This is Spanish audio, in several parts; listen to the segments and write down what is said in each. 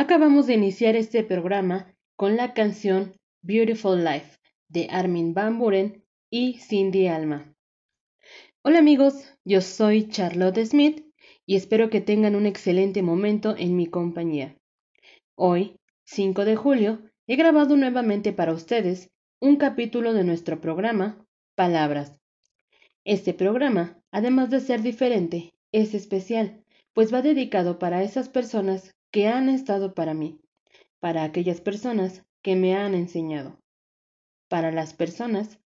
Acabamos de iniciar este programa con la canción Beautiful Life de Armin Van Buren y Cindy Alma. Hola amigos, yo soy Charlotte Smith y espero que tengan un excelente momento en mi compañía. Hoy, 5 de julio, he grabado nuevamente para ustedes un capítulo de nuestro programa Palabras. Este programa, además de ser diferente, es especial, pues va dedicado para esas personas que han estado para mí, para aquellas personas que me han enseñado, para las personas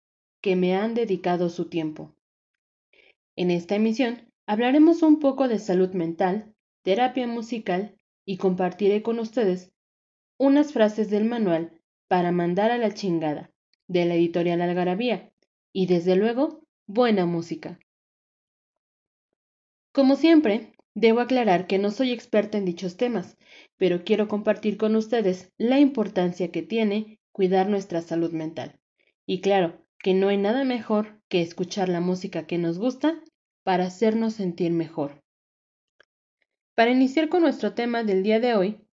que me han dedicado su tiempo. En esta emisión hablaremos un poco de salud mental, terapia musical y compartiré con ustedes unas frases del manual para mandar a la chingada de la editorial Algarabía y desde luego buena música. Como siempre, Debo aclarar que no soy experta en dichos temas, pero quiero compartir con ustedes la importancia que tiene cuidar nuestra salud mental. Y claro, que no hay nada mejor que escuchar la música que nos gusta para hacernos sentir mejor. Para iniciar con nuestro tema del día de hoy,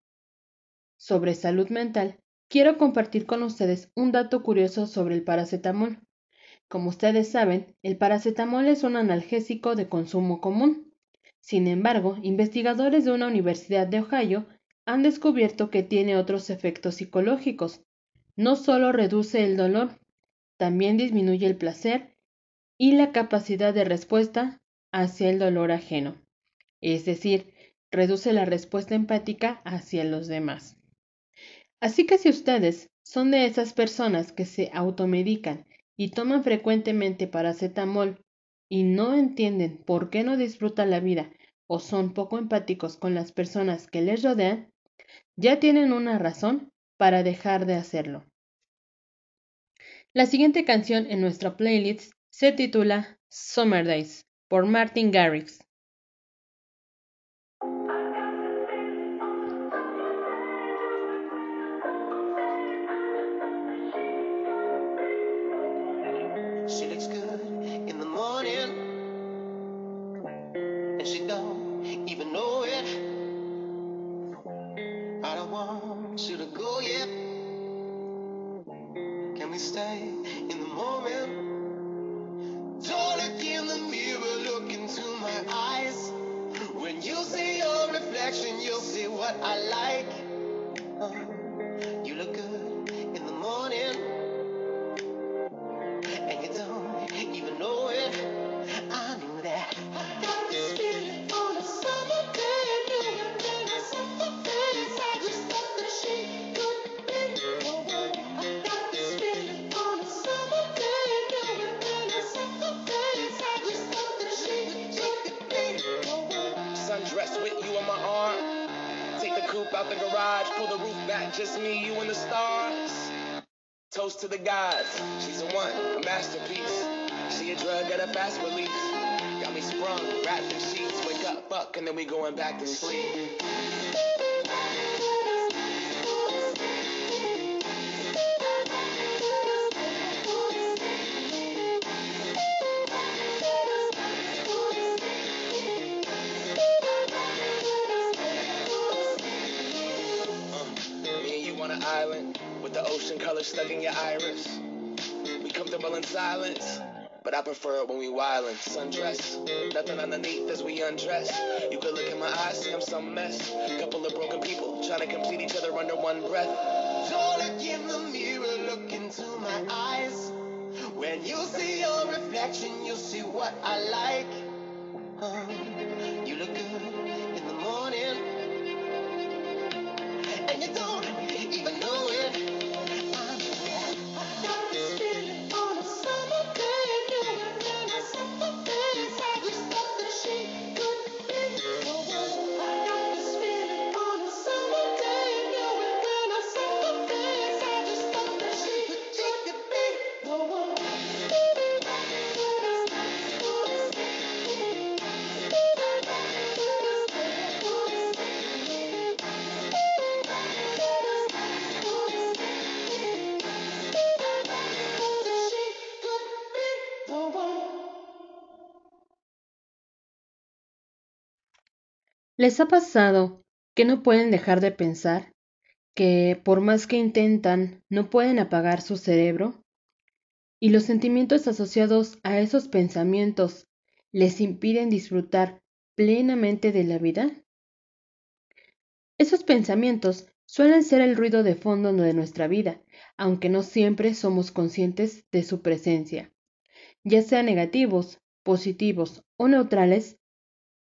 sobre salud mental, quiero compartir con ustedes un dato curioso sobre el paracetamol. Como ustedes saben, el paracetamol es un analgésico de consumo común. Sin embargo, investigadores de una universidad de Ohio han descubierto que tiene otros efectos psicológicos. No solo reduce el dolor, también disminuye el placer y la capacidad de respuesta hacia el dolor ajeno, es decir, reduce la respuesta empática hacia los demás. Así que si ustedes son de esas personas que se automedican y toman frecuentemente paracetamol y no entienden por qué no disfrutan la vida o son poco empáticos con las personas que les rodean, ya tienen una razón para dejar de hacerlo. La siguiente canción en nuestra playlist se titula Summer Days por Martin Garrix. Gods, she's a one, a masterpiece. She a drug at a fast release. Got me sprung, wrapped in sheets, wake up, fuck, and then we going back to sleep. Uh, color stuck in your iris. We comfortable in silence. But I prefer it when we wild wildin', sundress. Nothing underneath as we undress. You could look in my eyes, see I'm some mess. Couple of broken people trying to complete each other under one breath. Don't look in the mirror, look into my eyes. When you see your reflection, you'll see what I like. Uh, ¿Les ha pasado que no pueden dejar de pensar? ¿Que por más que intentan, no pueden apagar su cerebro? ¿Y los sentimientos asociados a esos pensamientos les impiden disfrutar plenamente de la vida? Esos pensamientos suelen ser el ruido de fondo de nuestra vida, aunque no siempre somos conscientes de su presencia. Ya sean negativos, positivos o neutrales,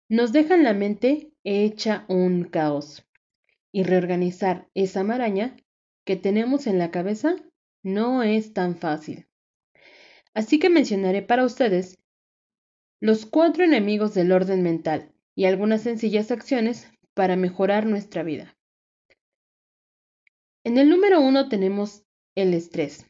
nos dejan la mente hecha un caos. Y reorganizar esa maraña que tenemos en la cabeza no es tan fácil. Así que mencionaré para ustedes los cuatro enemigos del orden mental y algunas sencillas acciones para mejorar nuestra vida. En el número uno tenemos el estrés.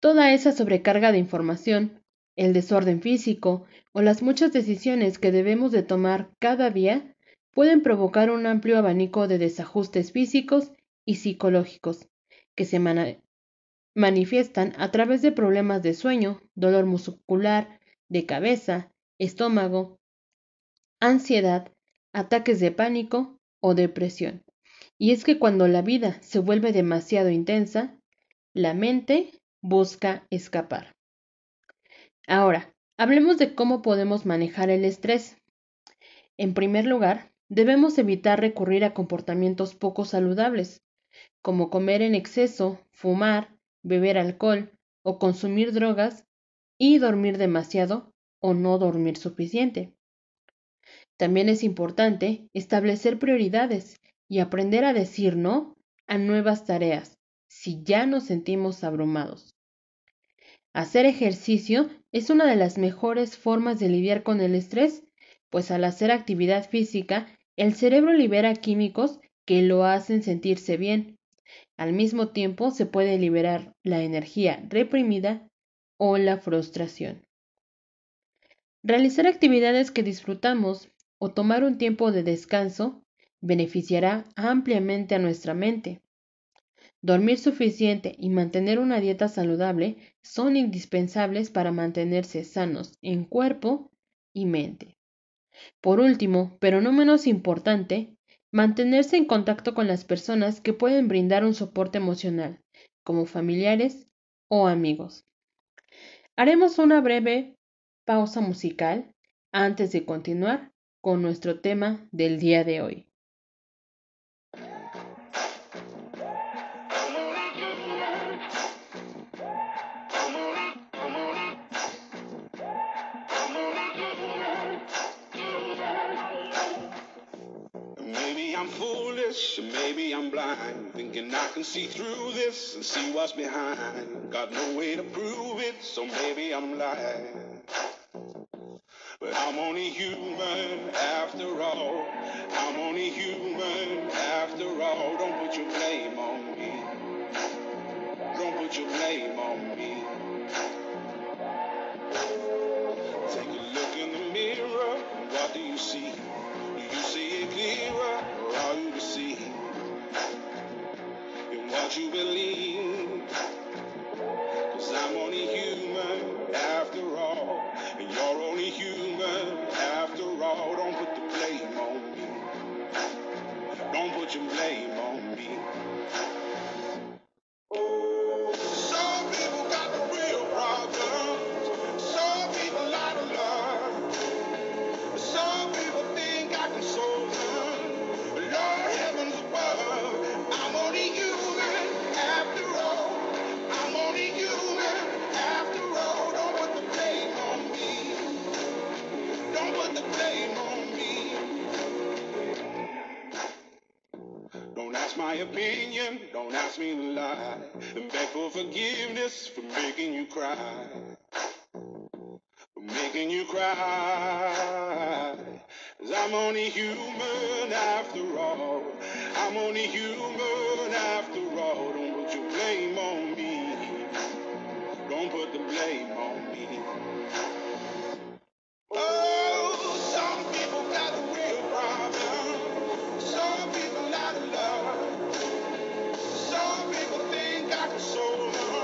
Toda esa sobrecarga de información, el desorden físico o las muchas decisiones que debemos de tomar cada día pueden provocar un amplio abanico de desajustes físicos y psicológicos que se manifiestan a través de problemas de sueño, dolor muscular, de cabeza, estómago, ansiedad, ataques de pánico o depresión. Y es que cuando la vida se vuelve demasiado intensa, la mente busca escapar. Ahora, hablemos de cómo podemos manejar el estrés. En primer lugar, debemos evitar recurrir a comportamientos poco saludables, como comer en exceso, fumar, beber alcohol o consumir drogas y dormir demasiado o no dormir suficiente. También es importante establecer prioridades y aprender a decir no a nuevas tareas si ya nos sentimos abrumados. Hacer ejercicio es una de las mejores formas de lidiar con el estrés, pues al hacer actividad física, el cerebro libera químicos que lo hacen sentirse bien. Al mismo tiempo se puede liberar la energía reprimida o la frustración. Realizar actividades que disfrutamos o tomar un tiempo de descanso beneficiará ampliamente a nuestra mente. Dormir suficiente y mantener una dieta saludable son indispensables para mantenerse sanos en cuerpo y mente. Por último, pero no menos importante, mantenerse en contacto con las personas que pueden brindar un soporte emocional, como familiares o amigos. Haremos una breve pausa musical antes de continuar con nuestro tema del día de hoy. I'm foolish, maybe I'm blind, thinking I can see through this and see what's behind. Got no way to prove it, so maybe I'm lying. But I'm only human after all. I'm only human after all. Don't put your blame on me. Don't put your blame on me. Take a look in the mirror. What do you see? Do you see clearer all you can see and what you believe. Lie. And beg for forgiveness for making you cry. For making you cry. Cause I'm only human after all. I'm only human after all. Don't put your blame on me. Don't put the blame on me. Oh, some people got a real problem. Some people out of love. Some people think I can solve them.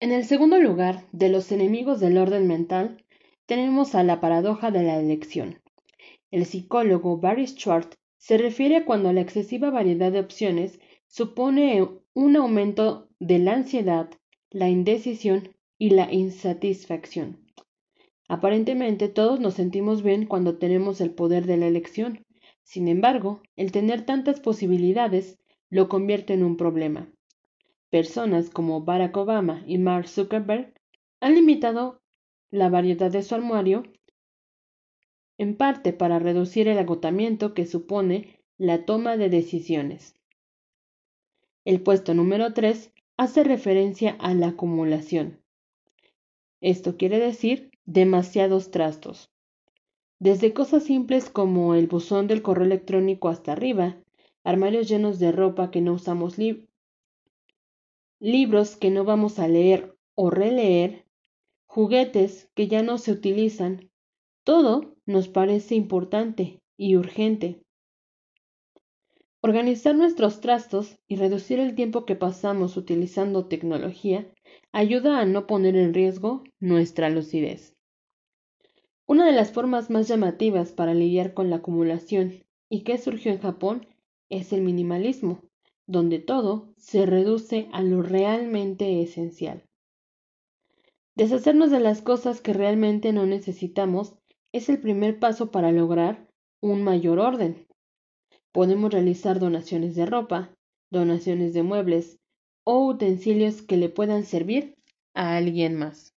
En el segundo lugar, de los enemigos del orden mental, tenemos a la paradoja de la elección. El psicólogo Barry Schwartz se refiere a cuando la excesiva variedad de opciones supone un aumento de la ansiedad, la indecisión y la insatisfacción. Aparentemente todos nos sentimos bien cuando tenemos el poder de la elección. Sin embargo, el tener tantas posibilidades lo convierte en un problema. Personas como Barack Obama y Mark Zuckerberg han limitado la variedad de su armario en parte para reducir el agotamiento que supone la toma de decisiones. El puesto número 3 hace referencia a la acumulación. Esto quiere decir demasiados trastos. Desde cosas simples como el buzón del correo electrónico hasta arriba, armarios llenos de ropa que no usamos libros que no vamos a leer o releer, juguetes que ya no se utilizan, todo nos parece importante y urgente. Organizar nuestros trastos y reducir el tiempo que pasamos utilizando tecnología ayuda a no poner en riesgo nuestra lucidez. Una de las formas más llamativas para lidiar con la acumulación y que surgió en Japón es el minimalismo, donde todo se reduce a lo realmente esencial. Deshacernos de las cosas que realmente no necesitamos es el primer paso para lograr un mayor orden. Podemos realizar donaciones de ropa, donaciones de muebles o utensilios que le puedan servir a alguien más.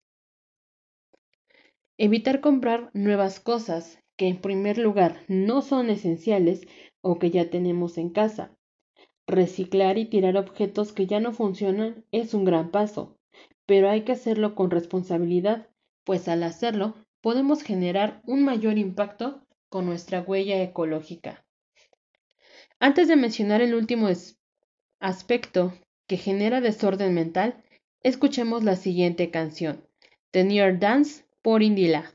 Evitar comprar nuevas cosas que en primer lugar no son esenciales o que ya tenemos en casa. Reciclar y tirar objetos que ya no funcionan es un gran paso, pero hay que hacerlo con responsabilidad, pues al hacerlo podemos generar un mayor impacto con nuestra huella ecológica. Antes de mencionar el último aspecto que genera desorden mental, escuchemos la siguiente canción, The Dance por Indila.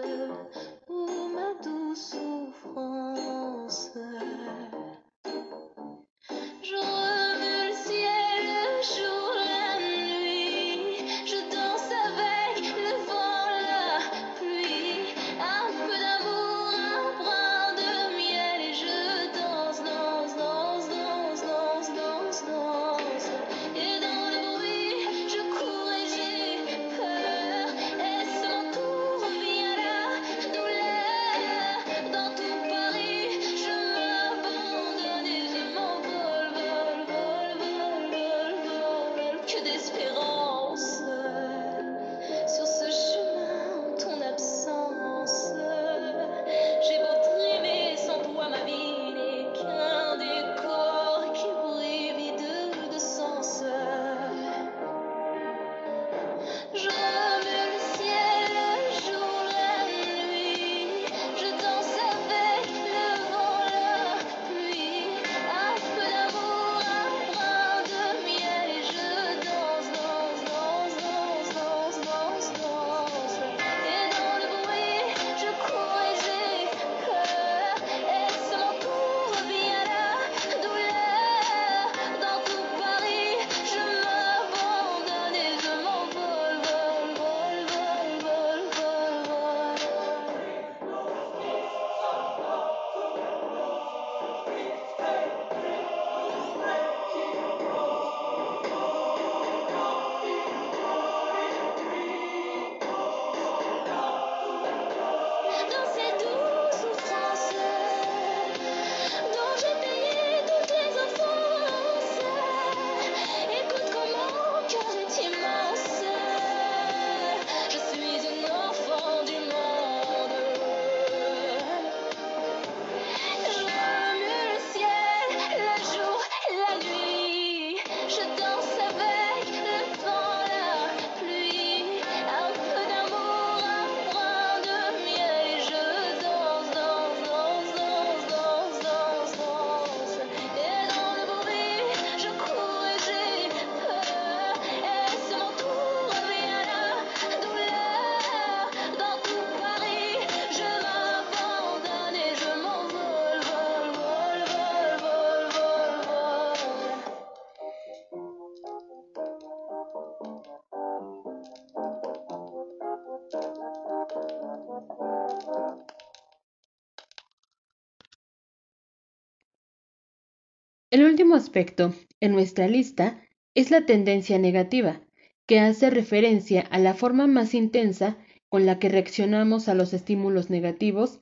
El último aspecto en nuestra lista es la tendencia negativa, que hace referencia a la forma más intensa con la que reaccionamos a los estímulos negativos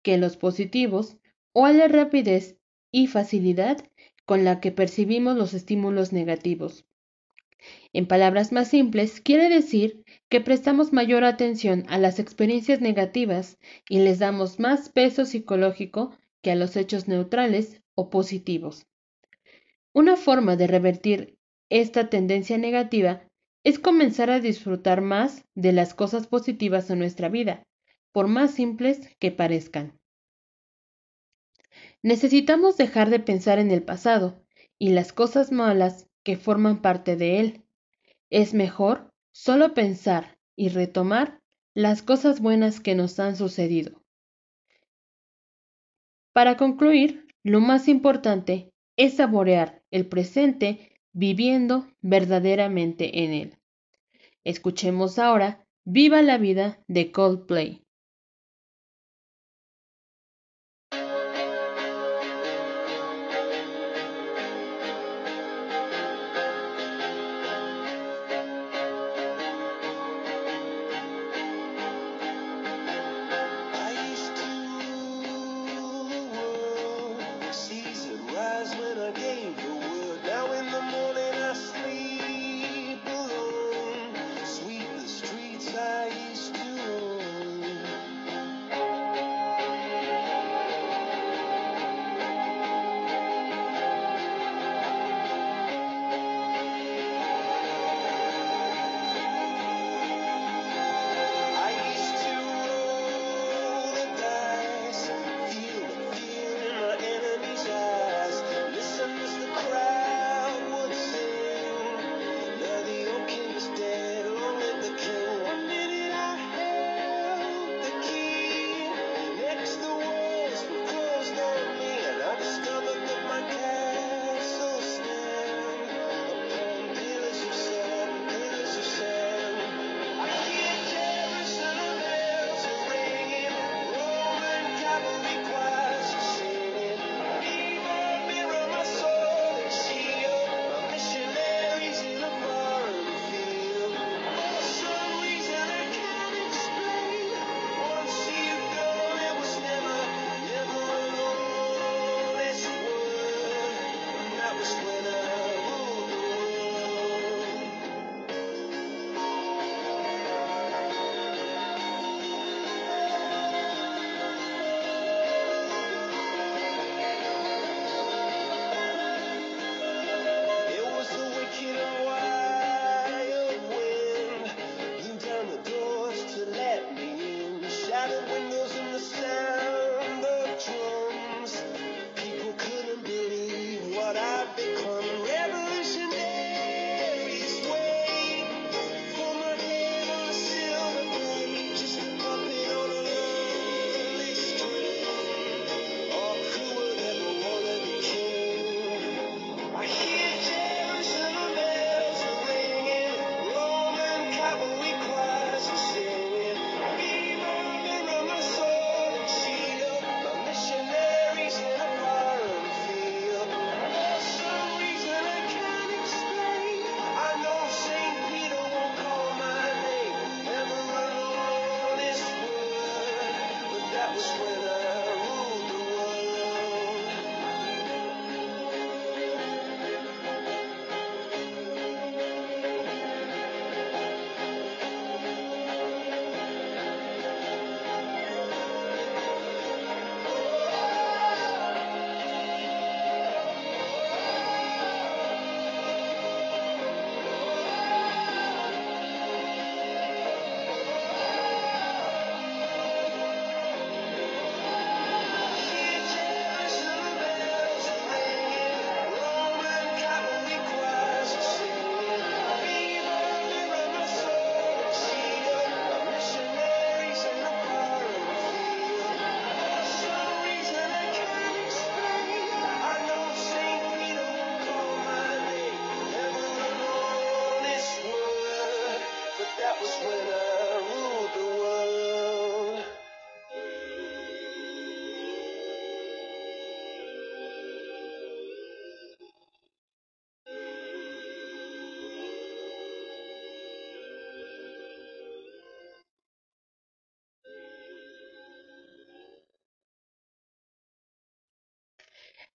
que los positivos o a la rapidez y facilidad con la que percibimos los estímulos negativos. En palabras más simples, quiere decir que prestamos mayor atención a las experiencias negativas y les damos más peso psicológico que a los hechos neutrales o positivos. Una forma de revertir esta tendencia negativa es comenzar a disfrutar más de las cosas positivas en nuestra vida, por más simples que parezcan. Necesitamos dejar de pensar en el pasado y las cosas malas que forman parte de él. Es mejor solo pensar y retomar las cosas buenas que nos han sucedido. Para concluir, lo más importante es saborear el presente viviendo verdaderamente en él. Escuchemos ahora Viva la vida de Coldplay.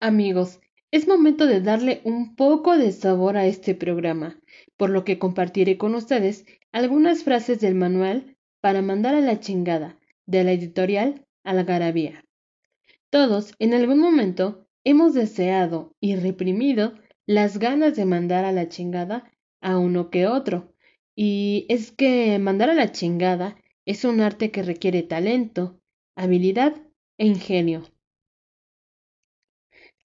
Amigos, es momento de darle un poco de sabor a este programa, por lo que compartiré con ustedes algunas frases del manual para mandar a la chingada de la editorial Algarabía. Todos, en algún momento, hemos deseado y reprimido las ganas de mandar a la chingada a uno que otro. Y es que mandar a la chingada es un arte que requiere talento, habilidad e ingenio.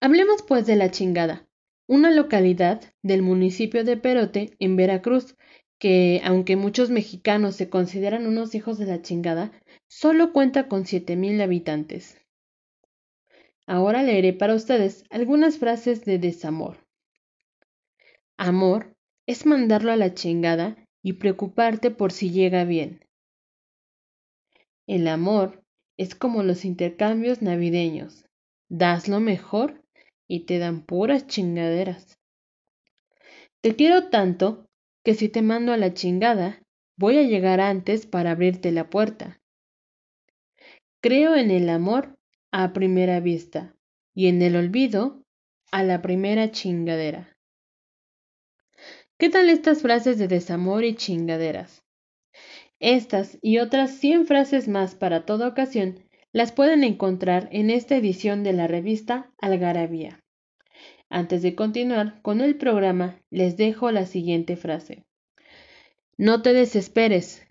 Hablemos pues de la chingada, una localidad del municipio de Perote, en Veracruz, que, aunque muchos mexicanos se consideran unos hijos de la chingada, solo cuenta con siete mil habitantes. Ahora leeré para ustedes algunas frases de desamor. Amor es mandarlo a la chingada y preocuparte por si llega bien. El amor es como los intercambios navideños. Das lo mejor y te dan puras chingaderas. Te quiero tanto que si te mando a la chingada, voy a llegar antes para abrirte la puerta. Creo en el amor a primera vista y en el olvido a la primera chingadera. ¿Qué tal estas frases de desamor y chingaderas? Estas y otras 100 frases más para toda ocasión las pueden encontrar en esta edición de la revista Algarabía. Antes de continuar con el programa, les dejo la siguiente frase. No te desesperes,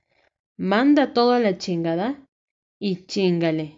manda todo a la chingada y chingale.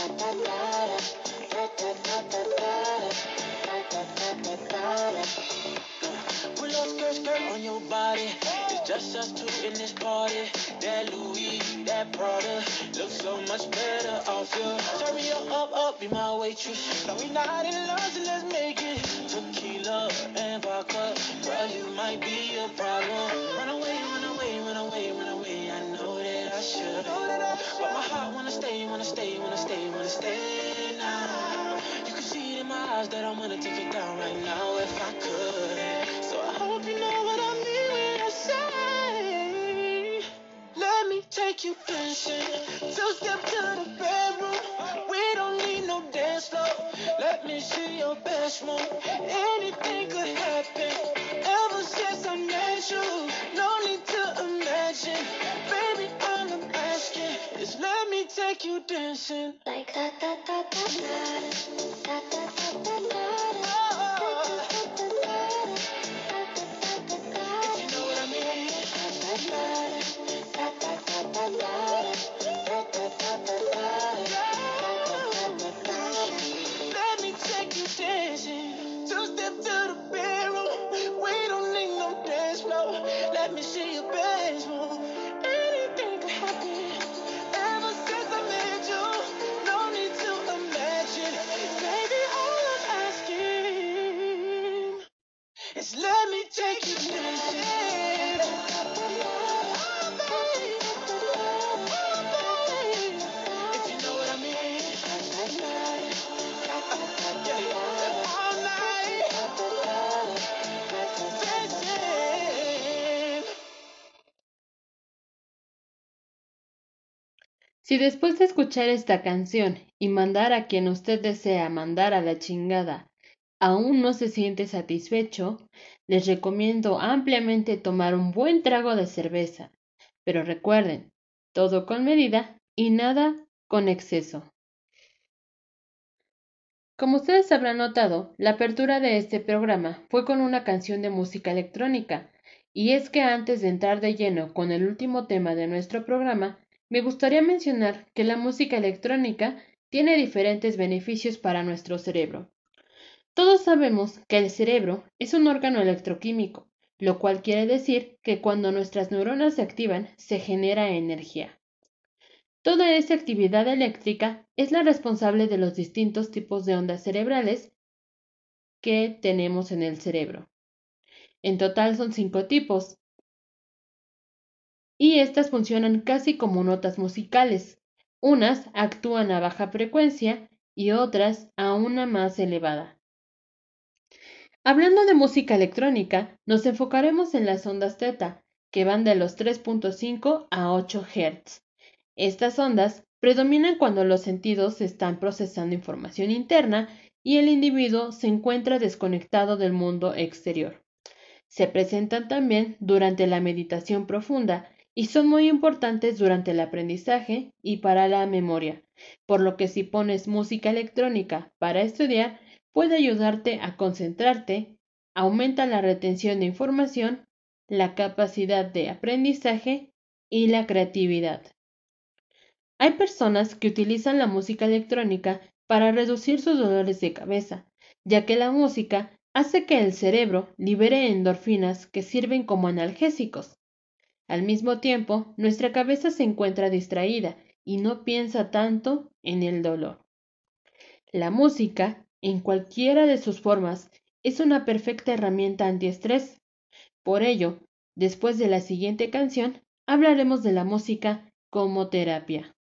Pull up skirt, skirt on your body. It's just us two in this party. That Louis, that Prada, looks so much better off you. Turn me up, up, up, be my waitress. No, we not in love, so let's make it. Tequila and vodka, girl, you might be a problem. Run away, run away, run away, run away. Should, but my heart wanna stay, wanna stay, wanna stay, wanna stay now. You can see it in my eyes that I wanna take it down right now if I could. So I hope you know what I mean when I say, let me take you dancing. Two step to the bedroom. We don't need no dance floor. Let me see your best move. Anything could happen. Ever since I met you, no need to imagine. Baby, asking is let me take you dancing. Like da da da da da Si después de escuchar esta canción y mandar a quien usted desea mandar a la chingada aún no se siente satisfecho, les recomiendo ampliamente tomar un buen trago de cerveza. Pero recuerden, todo con medida y nada con exceso. Como ustedes habrán notado, la apertura de este programa fue con una canción de música electrónica, y es que antes de entrar de lleno con el último tema de nuestro programa, me gustaría mencionar que la música electrónica tiene diferentes beneficios para nuestro cerebro. Todos sabemos que el cerebro es un órgano electroquímico, lo cual quiere decir que cuando nuestras neuronas se activan se genera energía. Toda esa actividad eléctrica es la responsable de los distintos tipos de ondas cerebrales que tenemos en el cerebro. En total son cinco tipos, y estas funcionan casi como notas musicales. Unas actúan a baja frecuencia y otras a una más elevada. Hablando de música electrónica, nos enfocaremos en las ondas θ, que van de los 3.5 a 8 Hz. Estas ondas predominan cuando los sentidos están procesando información interna y el individuo se encuentra desconectado del mundo exterior. Se presentan también durante la meditación profunda y son muy importantes durante el aprendizaje y para la memoria, por lo que si pones música electrónica para estudiar, puede ayudarte a concentrarte, aumenta la retención de información, la capacidad de aprendizaje y la creatividad. Hay personas que utilizan la música electrónica para reducir sus dolores de cabeza, ya que la música hace que el cerebro libere endorfinas que sirven como analgésicos. Al mismo tiempo, nuestra cabeza se encuentra distraída y no piensa tanto en el dolor. La música en cualquiera de sus formas, es una perfecta herramienta antiestrés. Por ello, después de la siguiente canción, hablaremos de la música como terapia.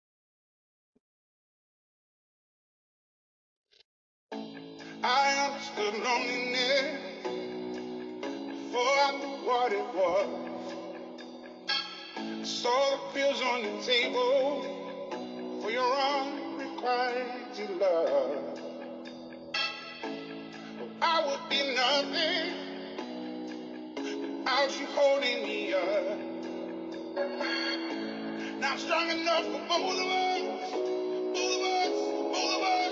Saw the pills on the table for your unrequited love. I would be nothing without you holding me up. Not strong enough for both of us. Both of us, both of us,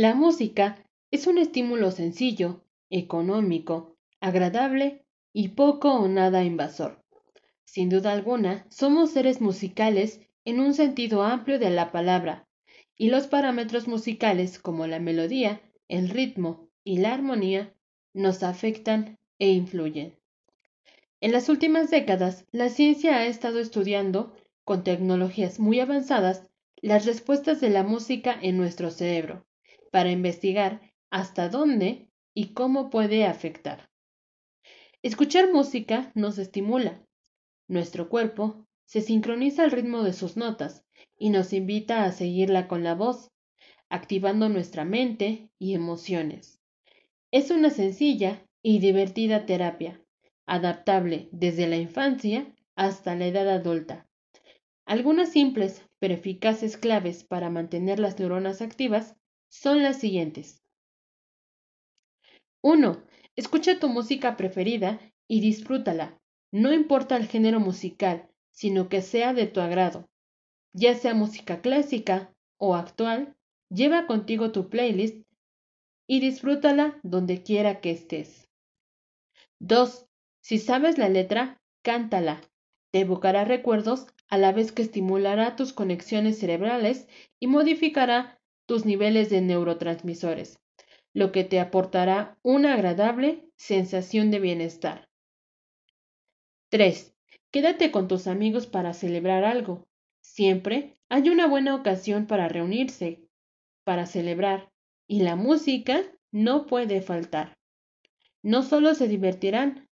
La música es un estímulo sencillo, económico, agradable y poco o nada invasor. Sin duda alguna, somos seres musicales en un sentido amplio de la palabra, y los parámetros musicales como la melodía, el ritmo y la armonía nos afectan e influyen. En las últimas décadas, la ciencia ha estado estudiando, con tecnologías muy avanzadas, las respuestas de la música en nuestro cerebro, para investigar hasta dónde y cómo puede afectar. Escuchar música nos estimula. Nuestro cuerpo se sincroniza al ritmo de sus notas y nos invita a seguirla con la voz, activando nuestra mente y emociones. Es una sencilla y divertida terapia, adaptable desde la infancia hasta la edad adulta. Algunas simples pero eficaces claves para mantener las neuronas activas son las siguientes. 1. Escucha tu música preferida y disfrútala. No importa el género musical, sino que sea de tu agrado. Ya sea música clásica o actual, lleva contigo tu playlist y disfrútala donde quiera que estés. 2. Si sabes la letra, cántala. Te evocará recuerdos a la vez que estimulará tus conexiones cerebrales y modificará tus niveles de neurotransmisores, lo que te aportará una agradable sensación de bienestar. 3. Quédate con tus amigos para celebrar algo. Siempre hay una buena ocasión para reunirse, para celebrar, y la música no puede faltar. No solo se divertirán,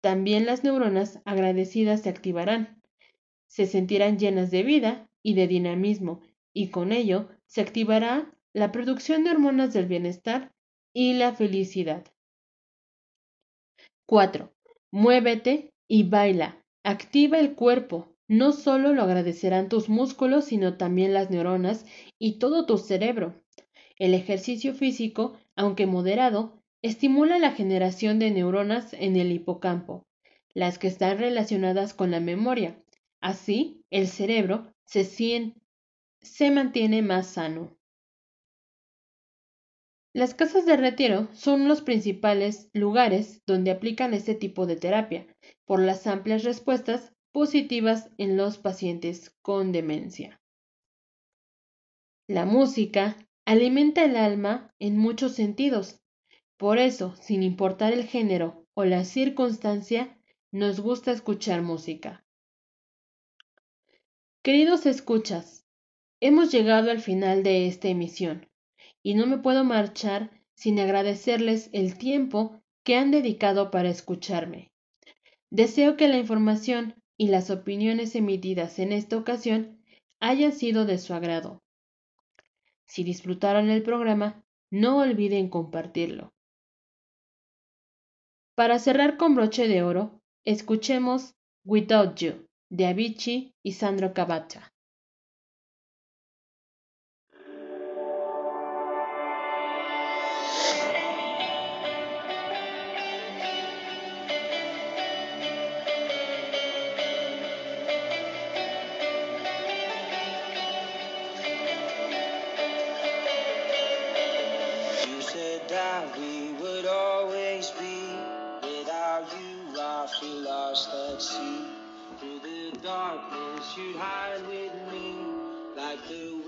también las neuronas agradecidas se activarán, se sentirán llenas de vida y de dinamismo, y con ello se activará la producción de hormonas del bienestar y la felicidad. 4. Muévete y baila. Activa el cuerpo. No solo lo agradecerán tus músculos, sino también las neuronas y todo tu cerebro. El ejercicio físico, aunque moderado, estimula la generación de neuronas en el hipocampo, las que están relacionadas con la memoria. Así, el cerebro se, siente se mantiene más sano. Las casas de retiro son los principales lugares donde aplican este tipo de terapia, por las amplias respuestas positivas en los pacientes con demencia. La música alimenta el alma en muchos sentidos. Por eso, sin importar el género o la circunstancia, nos gusta escuchar música. Queridos escuchas, Hemos llegado al final de esta emisión y no me puedo marchar sin agradecerles el tiempo que han dedicado para escucharme. Deseo que la información y las opiniones emitidas en esta ocasión hayan sido de su agrado. Si disfrutaron el programa, no olviden compartirlo. Para cerrar con broche de oro, escuchemos Without You de Avicii y Sandro Cavazza. Darkness, you'd hide with me like the.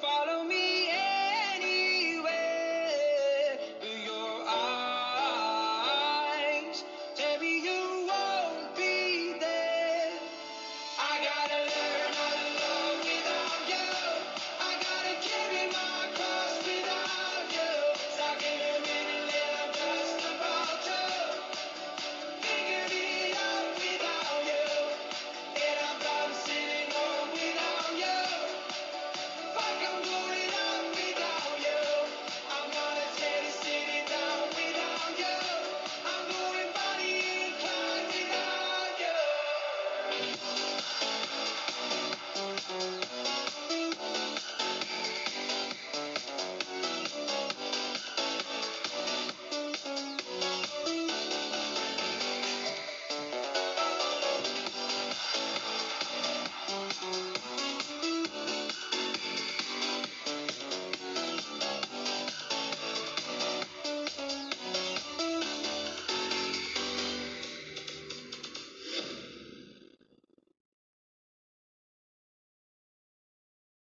follow.